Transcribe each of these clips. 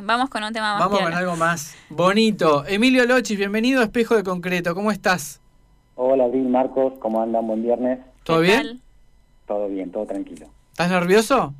Sí, vamos con un tema más. Vamos con algo más bonito. Emilio Lochis, bienvenido a Espejo de Concreto. ¿Cómo estás? Hola, Bill, Marcos. ¿Cómo andan? Buen viernes. ¿Todo bien? Todo bien, todo tranquilo. ¿Estás nervioso?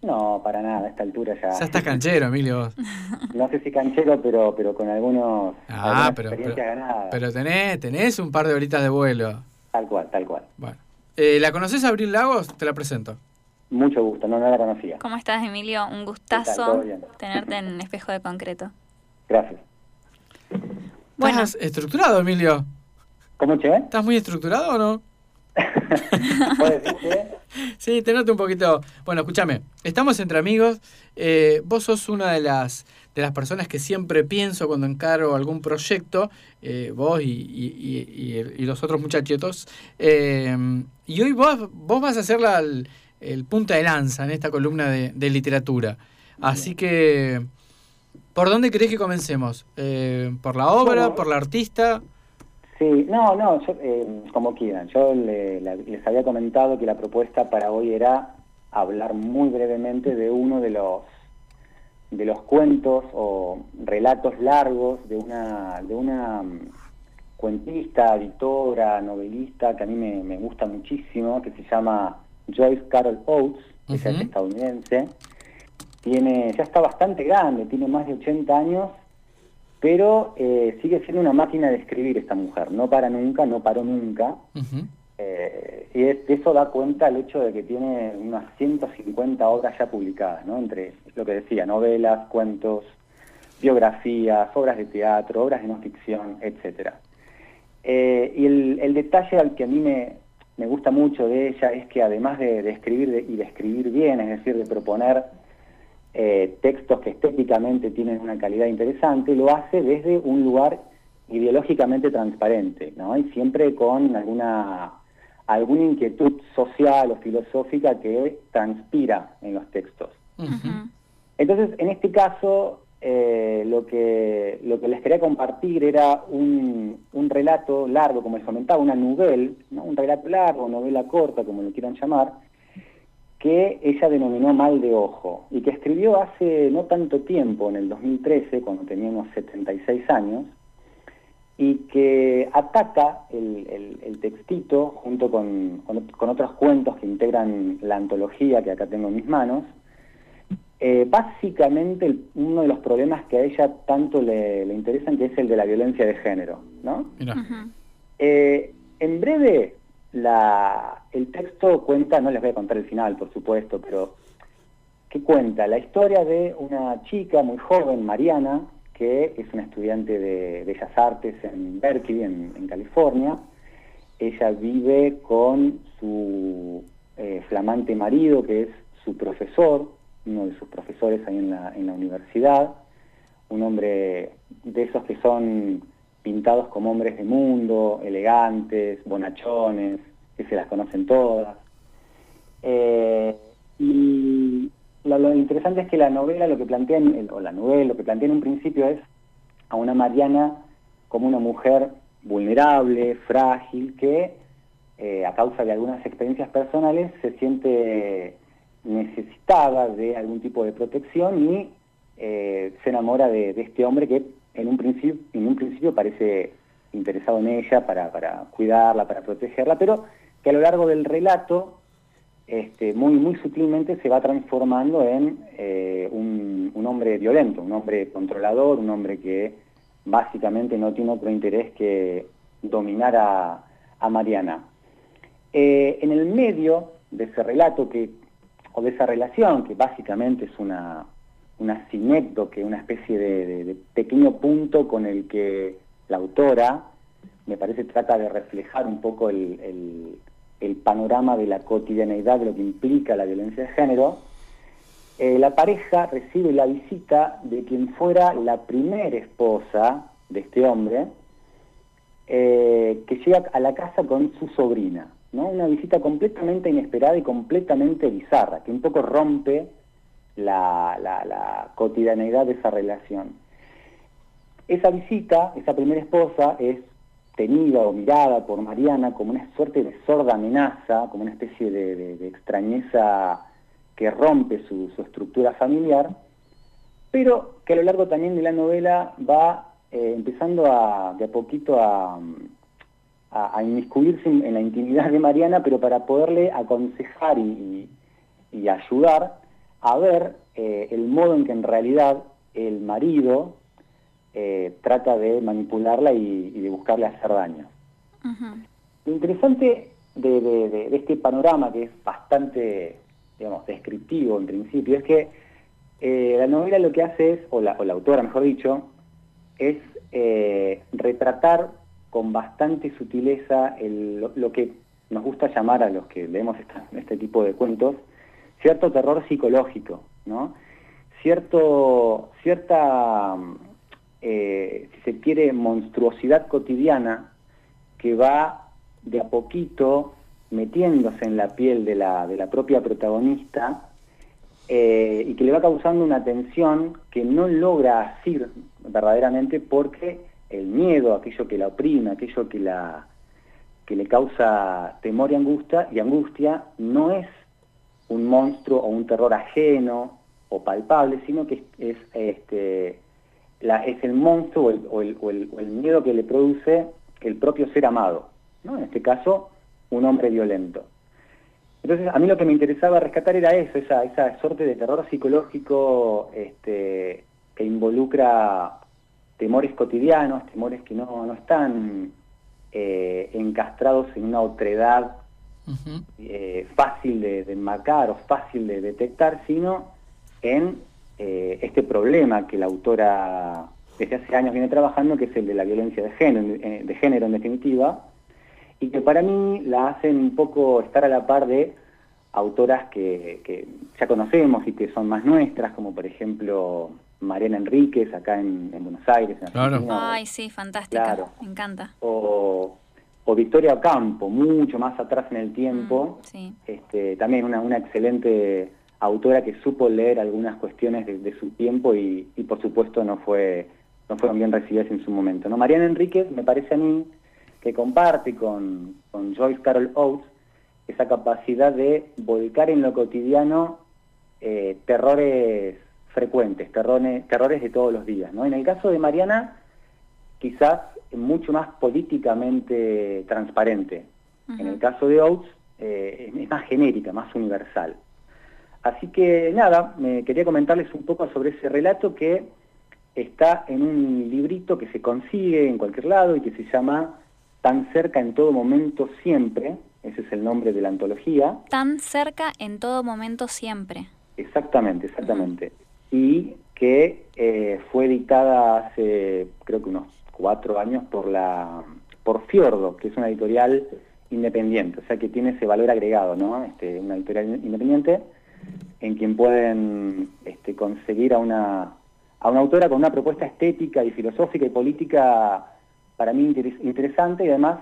No, para nada, a esta altura ya. Ya estás canchero, Emilio. no sé si canchero, pero pero con algunos ah, pero, experiencias ganadas. Pero tenés, tenés un par de horitas de vuelo. Tal cual, tal cual. Bueno. Eh, ¿La conoces Abril Lagos? Te la presento. Mucho gusto, no, no la conocía. ¿Cómo estás, Emilio? Un gustazo tenerte en Espejo de Concreto. Gracias. Bueno. ¿Estás estructurado, Emilio? ¿Cómo, Che? ¿Estás muy estructurado o no? ¿Puedes decir, Sí, te noto un poquito. Bueno, escúchame, estamos entre amigos. Eh, vos sos una de las de las personas que siempre pienso cuando encaro algún proyecto, eh, vos y, los otros muchachitos. Eh, y hoy vos, vos vas a ser la, el, punta de lanza en esta columna de, literatura. Así que, ¿por dónde querés que comencemos? ¿Por la obra? ¿Por la artista? Sí, no, no, eh, como quieran. Yo les había comentado que la propuesta para hoy era hablar muy brevemente de uno de los de los cuentos o relatos largos de una de una mm, cuentista, editora, novelista que a mí me, gusta muchísimo, que se llama Joyce Carol Oates, que es estadounidense. Tiene, ya está bastante grande, tiene más de 80 años pero eh, sigue siendo una máquina de escribir esta mujer, no para nunca, no paró nunca. Eh, y de eso da cuenta el hecho de que tiene unas 150 obras ya publicadas, ¿no? entre lo que decía, novelas, cuentos, biografías, obras de teatro, obras de no ficción, etc. Eh, y el, detalle al que a mí me, gusta mucho de ella es que además de, escribir y de escribir bien, es decir, de proponer eh, textos que estéticamente tienen una calidad interesante, lo hace desde un lugar ideológicamente transparente, ¿no? Y siempre con alguna, alguna inquietud social o filosófica que transpira en los textos. Entonces, en este caso, eh, lo, que, lo que les quería compartir era un, un relato largo, como les comentaba, una novela, ¿no? un relato largo, novela corta, como lo quieran llamar, que ella denominó Mal de Ojo y que escribió hace no tanto tiempo, en el 2013, cuando tenía unos 76 años, y que ataca el, textito junto con, otros cuentos que integran la antología que acá tengo en mis manos. Eh, básicamente uno de los problemas que a ella tanto le, interesan, que es el de la violencia de género. ¿no? Eh, en breve, la, el texto cuenta, no les voy a contar el final, por supuesto, pero ¿qué cuenta? La historia de una chica muy joven, Mariana, que es una estudiante de Bellas Artes en Berkeley, en, California. Ella vive con su eh, flamante marido, que es su profesor, uno de sus profesores ahí en la, en la universidad, un hombre de esos que son pintados como hombres de mundo, elegantes, bonachones, que se las conocen todas. Eh, y lo, interesante es que la novela lo que plantea, o la novela lo que plantea en un principio es a una Mariana como una mujer vulnerable, frágil, que eh, a causa de algunas experiencias personales se siente necesitada de algún tipo de protección y eh, se enamora de este hombre que en un principio, en un principio parece interesado en ella para, para cuidarla, para protegerla, pero que a lo largo del relato, este, muy, muy sutilmente se va transformando en eh, un, hombre violento, un hombre controlador, un hombre que básicamente no tiene otro interés que dominar a, Mariana. Eh, en el medio de ese relato que, o de esa relación, que básicamente es una, una sinécdoque, una especie de, pequeño punto con el que la autora, me parece, trata de reflejar un poco el, panorama de la cotidianeidad de lo que implica la violencia de género, eh, la pareja recibe la visita de quien fuera la primera esposa de este hombre, eh, que llega a la casa con su sobrina, ¿no? Una visita completamente inesperada y completamente bizarra, que un poco rompe la, la, cotidianeidad de esa relación. Esa visita, esa primera esposa, es tenida o mirada por Mariana como una suerte de sorda amenaza, como una especie de, extrañeza que rompe su, estructura familiar, pero que a lo largo también de la novela va eh, empezando a, de a poquito a, a, inmiscuirse en, la intimidad de Mariana, pero para poderle aconsejar y, ayudar a ver eh, el modo en que en realidad el marido eh, trata de manipularla y, de buscarle hacer daño. Lo interesante de, este panorama, que es bastante, digamos, descriptivo en principio, es que eh, la novela lo que hace es, o la, autora mejor dicho, es retratar con bastante sutileza lo, que nos gusta llamar a los que leemos este tipo de cuentos, cierto terror psicológico, ¿no? Cierto, cierta, eh, si se quiere, monstruosidad cotidiana que va de a poquito metiéndose en la piel de la, de la propia protagonista eh, y que le va causando una tensión que no logra asir verdaderamente porque el miedo, aquello que la oprime, aquello que, la, que le causa temor y angustia, y angustia, no es un monstruo o un terror ajeno o palpable, sino que es, este, la, es el monstruo o el, o el miedo que le produce el propio ser amado. ¿no? En este caso, un hombre violento. Entonces, a mí lo que me interesaba rescatar era eso, esa, esa suerte de terror psicológico este, que involucra temores cotidianos, temores que no, no están eh, encastrados en una otredad eh, fácil de, de, enmarcar o fácil de detectar, sino en eh, este problema que la autora desde hace años viene trabajando, que es el de la violencia de género, de género en definitiva, y que para mí la hacen un poco estar a la par de autoras que, ya conocemos y que son más nuestras, como por ejemplo Mariana Enríquez, acá en, Buenos Aires. En claro. Ay, sí, fantástica, me encanta. O, Victoria Ocampo, mucho más atrás en el tiempo, mm, este, también una, una excelente autora que supo leer algunas cuestiones de, su tiempo y, y, por supuesto no fue no fueron bien recibidas en su momento. ¿no? Mariana Enríquez me parece a mí que comparte con, Joyce Carol Oates esa capacidad de volcar en lo cotidiano eh, terrores frecuentes, terrores, terrores de todos los días. ¿no? En el caso de Mariana, quizás mucho más políticamente transparente. En el caso de Oates, eh, es más genérica, más universal. Así que nada, me quería comentarles un poco sobre ese relato que está en un librito que se consigue en cualquier lado y que se llama Tan cerca en todo momento siempre, ese es el nombre de la antología. Tan cerca en todo momento siempre. Exactamente, exactamente. Y que eh, fue editada hace creo que unos cuatro años por la por Fiordo, que es una editorial independiente, o sea que tiene ese valor agregado, ¿no? Este, una editorial independiente en quien pueden este, conseguir a una, a una autora con una propuesta estética y filosófica y política para mí interesante y además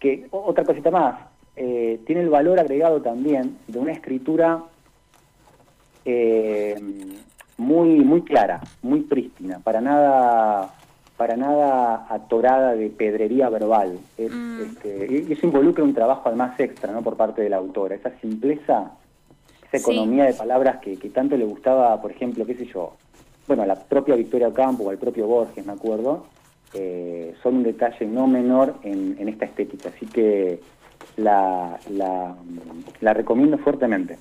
que otra cosita más, eh, tiene el valor agregado también de una escritura eh, muy, muy clara, muy prístina, para nada para nada atorada de pedrería verbal. Mm. Este, y eso involucra un trabajo además extra ¿no? por parte de la autora, esa simpleza, esa economía de palabras que, que, tanto le gustaba, por ejemplo, qué sé yo, bueno, a la propia Victoria Campo o al propio Borges, me acuerdo, eh, son un detalle no menor en, esta estética, así que la, la, recomiendo fuertemente.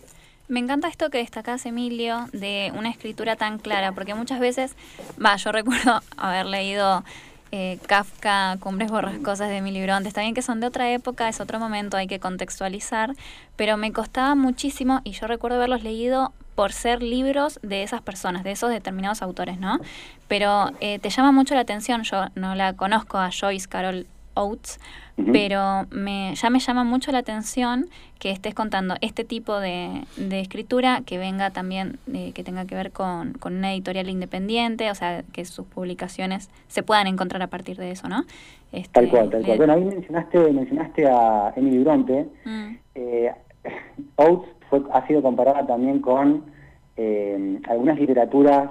Me encanta esto que destacás, Emilio, de una escritura tan clara, porque muchas veces, va, yo recuerdo haber leído eh, Kafka, Cumbres Borrascosas de Emilio Bronte, está bien que son de otra época, es otro momento, hay que contextualizar, pero me costaba muchísimo, y yo recuerdo haberlos leído por ser libros de esas personas, de esos determinados autores, ¿no? Pero eh, te llama mucho la atención, yo no la conozco a Joyce Carol Oates, pero me, ya me llama mucho la atención que estés contando este tipo de, escritura que venga también, eh, que tenga que ver con, una editorial independiente, o sea, que sus publicaciones se puedan encontrar a partir de eso, ¿no? Este, tal cual, tal cual. Bueno, ahí mencionaste, mencionaste a Emily Bronte. Mm. Eh, Oates ha sido comparada también con eh, algunas literaturas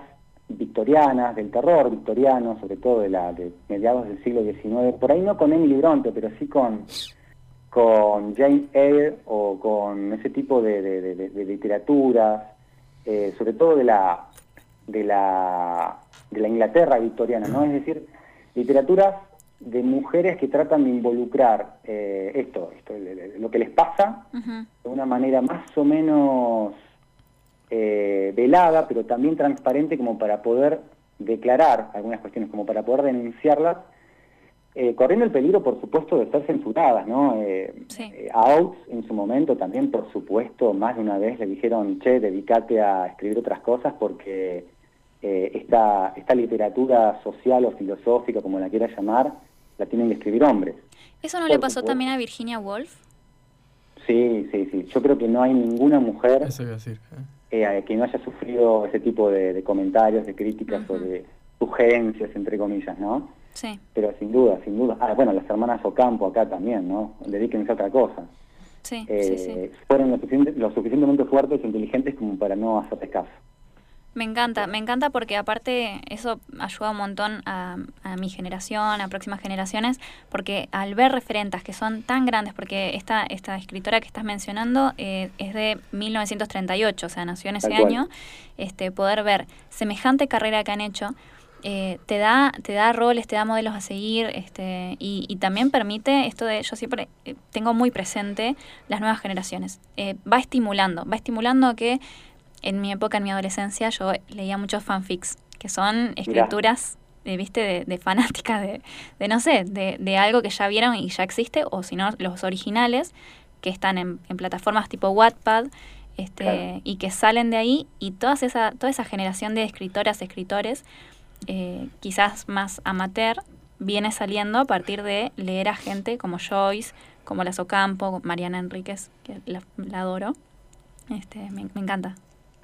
victorianas, del terror victoriano, sobre todo de, la, de mediados del siglo XIX, por ahí no con Emily Bronte, pero sí con, con Jane Eyre o con ese tipo de, literaturas, eh, sobre todo de la, de la, de la Inglaterra victoriana, ¿no? Es decir, literaturas de mujeres que tratan de involucrar eh, esto, esto, lo que les pasa de una manera más o menos eh, velada, pero también transparente como para poder declarar algunas cuestiones, como para poder denunciarlas, eh, corriendo el peligro, por supuesto, de ser censuradas, ¿no? a Outs, en su momento, también, por supuesto, más de una vez le dijeron, che, dedícate a escribir otras cosas porque esta, esta literatura social o filosófica, como la quieras llamar, la tienen que escribir hombres. ¿Eso no le pasó también a Virginia Woolf? Sí, sí, sí. Yo creo que no hay ninguna mujer ¿eh? Eh, que no haya sufrido ese tipo de, comentarios, de críticas o de sugerencias, entre comillas, ¿no? Sí. Pero sin duda, sin duda. Ah, bueno, las hermanas Ocampo acá también, ¿no? Dedíquense a otra cosa. Sí, sí, sí. Eh, fueron lo, lo, suficientemente fuertes e inteligentes como para no hacerles caso. Me encanta, me encanta porque aparte eso ayuda un montón a, mi generación, a próximas generaciones, porque al ver referentes que son tan grandes, porque esta, esta escritora que estás mencionando eh, es de 1938, o sea, nació en ese año, este, poder ver semejante carrera que han hecho, eh, te da te da roles, te da modelos a seguir este, y, también permite esto de, yo siempre eh, tengo muy presente las nuevas generaciones, va estimulando, va estimulando que en mi época, en mi adolescencia, yo leía muchos fanfics, que son escrituras, de, viste, de, fanáticas, de, de, no sé, de, de, algo que ya vieron y ya existe, o si no, los originales, que están en, plataformas tipo Wattpad, este, y que salen de ahí, y toda esa, toda esa generación de escritoras, escritores, eh, quizás más amateur, viene saliendo a partir de leer a gente como Joyce, como la Socampo, Mariana Enríquez, que la, adoro. Este, me encanta.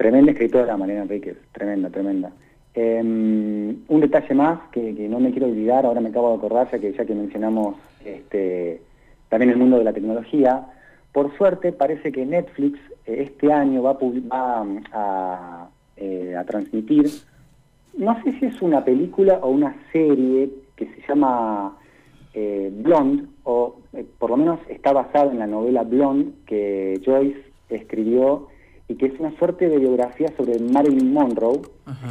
Tremenda escritora, Mariana Enríquez, tremenda, tremenda. Em, un detalle más que, no me quiero olvidar, ahora me acabo de acordar, ya que, ya que mencionamos este, también el mundo de la tecnología, por suerte parece que Netflix eh, este año va, a, eh, a, transmitir, no sé si es una película o una serie que se llama eh, Blonde, o por lo menos está basada en la novela Blonde que Joyce escribió y que es una suerte de biografía sobre Marilyn Monroe.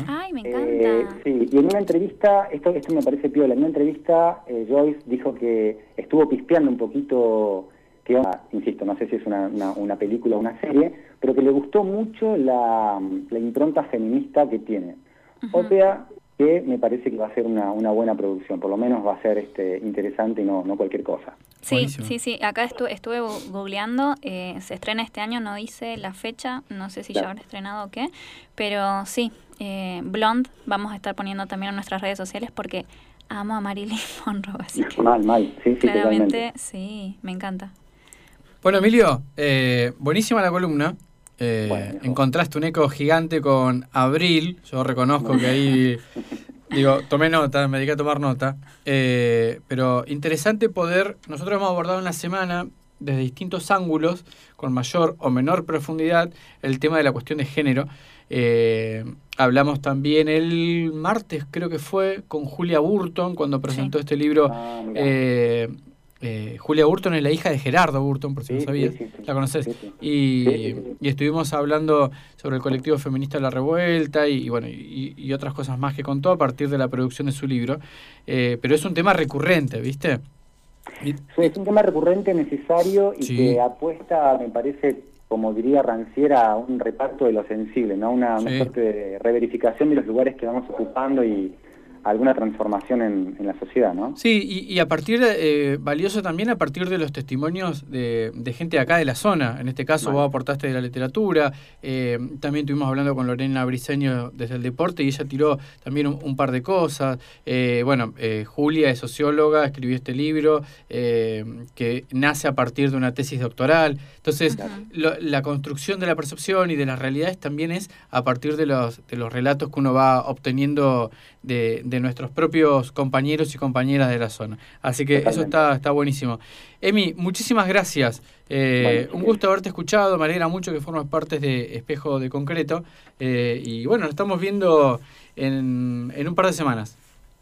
Ay, me encanta. Eh, sí, y en una entrevista, esto, esto me parece piola, en una entrevista eh, Joyce dijo que estuvo pispeando un poquito, que insisto, no sé si es una, una, película o una serie, pero que le gustó mucho la, impronta feminista que tiene. O sea, que me parece que va a ser una, una buena producción, por lo menos va a ser este interesante y no, no cualquier cosa. Sí, sí, sí, acá estuve googleando, eh, se estrena este año, no dice la fecha, no sé si ya habrá estrenado o qué, pero sí, eh, Blonde vamos a estar poniendo también en nuestras redes sociales porque amo a Marilyn Monroe, así que mal, mal, sí, sí, claramente sí, me encanta. Bueno, Emilio, eh, buenísima la columna. Eh, encontraste un eco gigante con Abril. Yo reconozco que ahí, digo, tomé nota, me dediqué a tomar nota. Eh, pero interesante poder, nosotros hemos abordado en la semana desde distintos ángulos, con mayor o menor profundidad, el tema de la cuestión de género. Eh, hablamos también el martes, creo que fue, con Julia Burton, cuando presentó este libro. Ah, eh, Julia Burton es la hija de Gerardo Burton, por si no sabías. ¿La conoces? Y, estuvimos hablando sobre el colectivo feminista de la revuelta y, bueno y, otras cosas más que contó a partir de la producción de su libro. Eh, pero es un tema recurrente, ¿viste? es un tema recurrente, necesario y que apuesta, me parece, como diría Ranciera, a un reparto de lo sensible, ¿no? Una, una suerte de reverificación de los lugares que vamos ocupando y alguna transformación en, la sociedad, ¿no? Sí, y, a partir, eh, valioso también a partir de los testimonios de, gente de acá de la zona. En este caso vos aportaste de la literatura, eh, también estuvimos hablando con Lorena Briseño desde el deporte y ella tiró también un, par de cosas. Eh, bueno, Julia es socióloga, escribió este libro que nace a partir de una tesis doctoral. Entonces, la construcción de la percepción y de las realidades también es a partir de los, de los relatos que uno va obteniendo de, de nuestros propios compañeros y compañeras de la zona. Así que eso está, está buenísimo. Emi, muchísimas gracias. Eh, un gusto haberte escuchado, me alegra mucho que formas parte de Espejo de Concreto. Eh, y bueno, nos estamos viendo en, en un par de semanas.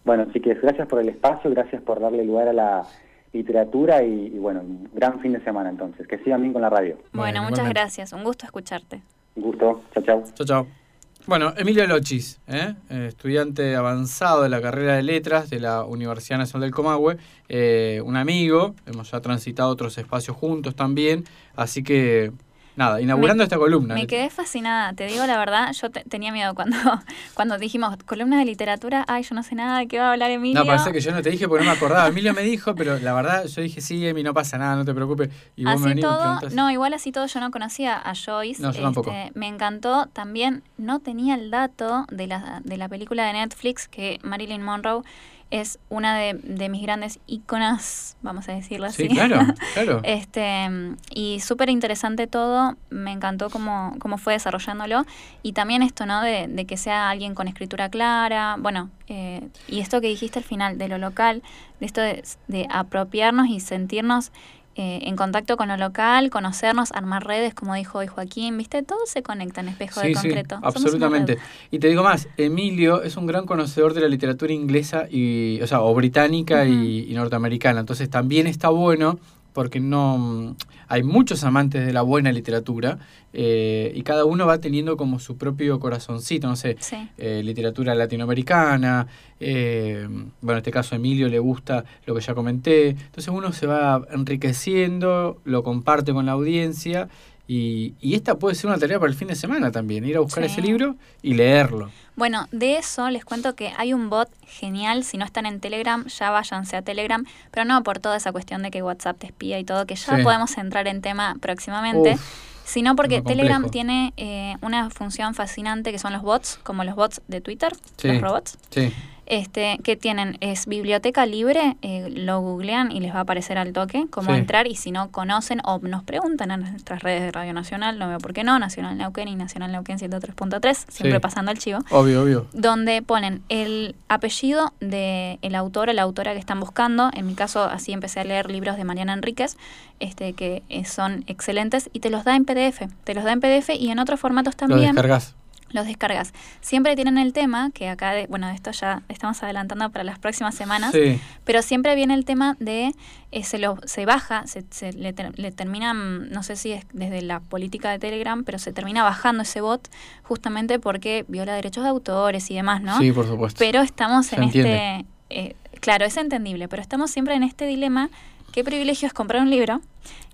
Bueno, así que gracias por el espacio, gracias por darle lugar a la literatura y, bueno, un gran fin de semana entonces. Que sigan bien con la radio. Bueno, muchas gracias, un gusto escucharte. Un gusto, chao, chao. Chao, chao. Bueno, Emilio Lochis, ¿eh? Eh, estudiante avanzado de la carrera de letras de la Universidad Nacional del Comahue, eh, un amigo, hemos ya transitado otros espacios juntos también, así que nada, inaugurando Me- esta columna. Me quedé fascinada, te digo la verdad, yo te- tenía miedo cuando, cuando dijimos columna de literatura, ay, yo no sé nada de qué va a hablar Emilio. No, parece que yo no te dije porque no me acordaba. Emilio me dijo, pero la verdad yo dije, sí, Emi, no pasa nada, no te preocupes. Y vos me Así venís me todo, no, igual así todo yo no conocía a Joyce. este, No, yo tampoco. Me encantó. También no tenía el dato de la, de la película de Netflix que Marilyn Monroe es una de, de mis grandes íconas, vamos a decirlo así. Sí, claro, claro. Este, y súper interesante todo, me encantó cómo, cómo fue desarrollándolo. Y también esto, ¿no? De, de que sea alguien con escritura clara, bueno, eh, y esto que dijiste al final, de lo local, de esto de, de apropiarnos y sentirnos eh, en contacto con lo local, conocernos, armar redes, como dijo hoy Joaquín, ¿viste? Todo se conecta en espejo de Sí, sí, concreto. Una absolutamente. Y te digo más, Emilio es un gran conocedor de la literatura inglesa y, o sea, o británica y, y norteamericana. Entonces también está bueno porque no hay muchos amantes de la buena literatura eh, y cada uno va teniendo como su propio corazoncito, no sé, Sí. eh, literatura latinoamericana, eh, bueno, en este caso a Emilio le gusta lo que ya comenté, entonces uno se va enriqueciendo, lo comparte con la audiencia y, y esta puede ser una tarea para el fin de semana también, ir a buscar Sí. ese libro y leerlo. Bueno, de eso les cuento que hay un bot genial. Si no están en Telegram, ya váyanse a Telegram. Pero no por toda esa cuestión de que WhatsApp te espía y todo, que ya Sí. podemos entrar en tema próximamente. Uf, sino porque. Telegram tiene eh, una función fascinante que son los bots, como los bots de Twitter, Sí. los robots. sí, Este, que tienen, es biblioteca libre, eh, lo googlean y les va a aparecer al toque cómo Sí. entrar y si no conocen o nos preguntan en nuestras redes de Radio Nacional, no veo por qué no, Nacional Neuquén y Nacional Neuquén 103.3, siempre Sí. pasando el chivo obvio, obvio. donde ponen el apellido de el autor o la autora que están buscando. En mi caso, así empecé a leer libros de Mariana Enríquez, este, que eh, son excelentes, y te los da en PDF. Te los da en PDF y en otros formatos Lo también descargas. Los descargas. Siempre tienen el tema, que acá, de- bueno, esto ya estamos adelantando para las próximas semanas, Sí, pero siempre viene el tema de eh, se lo se baja, se, se le, ter- le termina, mm, no sé si es desde la política de Telegram, pero se termina bajando ese bot justamente porque viola derechos de autores y demás, ¿no? sí, por supuesto. Pero estamos Se en entiende. este, eh, claro, es entendible, pero estamos siempre en este dilema, qué privilegio es comprar un libro,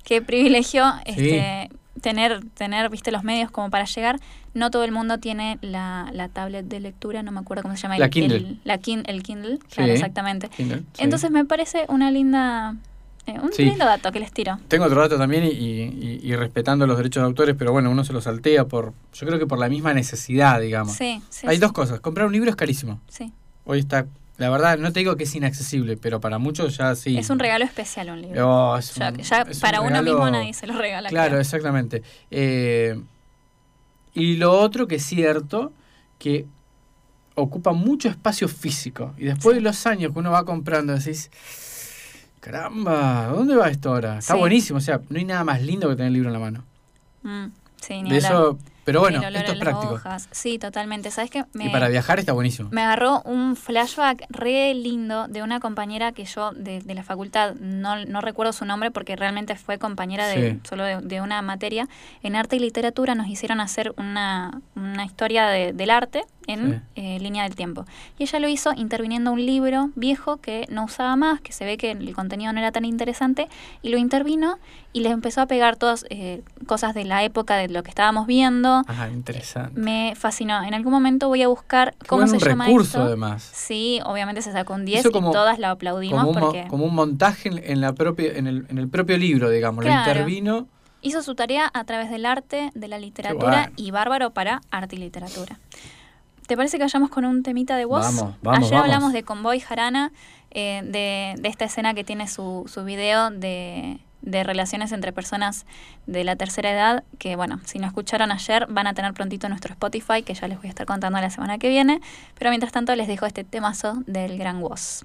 qué privilegio este, tener, tener, viste, los medios como para llegar. No todo el mundo tiene la, la tablet de lectura, no me acuerdo cómo se llama. La el, Kindle. El, la kin- el Kindle, claro, exactamente. Kindle, sí. Entonces me parece una linda, eh, un Sí. lindo dato que les tiro. Tengo otro dato también y, y- y respetando los derechos de autores, pero bueno, uno se los saltea por, yo creo que por la misma necesidad, digamos. Sí, sí. Hay dos cosas. Comprar un libro es carísimo. sí. Hoy está, la verdad, no te digo que es inaccesible, pero para muchos ya sí. Es un regalo especial un libro. Oh, es ya un- ya es un para uno mismo nadie se lo regala. Claro, exactamente. Eh, y lo otro que es cierto, que ocupa mucho espacio físico. Y después Sí. de los años que uno va comprando, decís, caramba, ¿dónde va esto ahora? Está Sí. buenísimo, o sea, no hay nada más lindo que tener el libro en la mano. Mm, sí, ni De hablar. eso, pero bueno, El olor esto a es las práctico. hojas. Sí, totalmente. ¿Sabes qué? Me, Y para viajar está buenísimo. me agarró un flashback re lindo de una compañera que yo de, de la facultad, no, no recuerdo su nombre porque realmente fue compañera de solo de, de una materia. En arte y literatura nos hicieron hacer una, una historia de- del arte en eh, línea del tiempo. Y ella lo hizo interviniendo un libro viejo que no usaba más, que se ve que el contenido no era tan interesante, y lo intervino y les empezó a pegar todas eh, cosas de la época de lo que estábamos viendo. Ajá, interesante. Me fascinó. En algún momento voy a buscar Qué cómo se llama recurso, esto. además. Sí, obviamente se sacó un 10 Hizo y como- todas la aplaudimos Como un, porque como un montaje en, en la propia, en, el, en el propio libro, digamos. Lo Claro. intervino. hizo su tarea a través del arte, de la literatura bueno. y bárbaro para arte y literatura. ¿Te parece que vayamos con un temita de voz? Vamos, vamos, Ayer vamos. hablamos de Convoy Jarana, eh, de, de esta escena que tiene su, su video de, de relaciones entre personas de la tercera edad, que bueno, si no escucharon ayer, van a tener prontito nuestro Spotify, que ya les voy a estar contando la semana que viene. Pero mientras tanto les dejo este temazo del gran voz.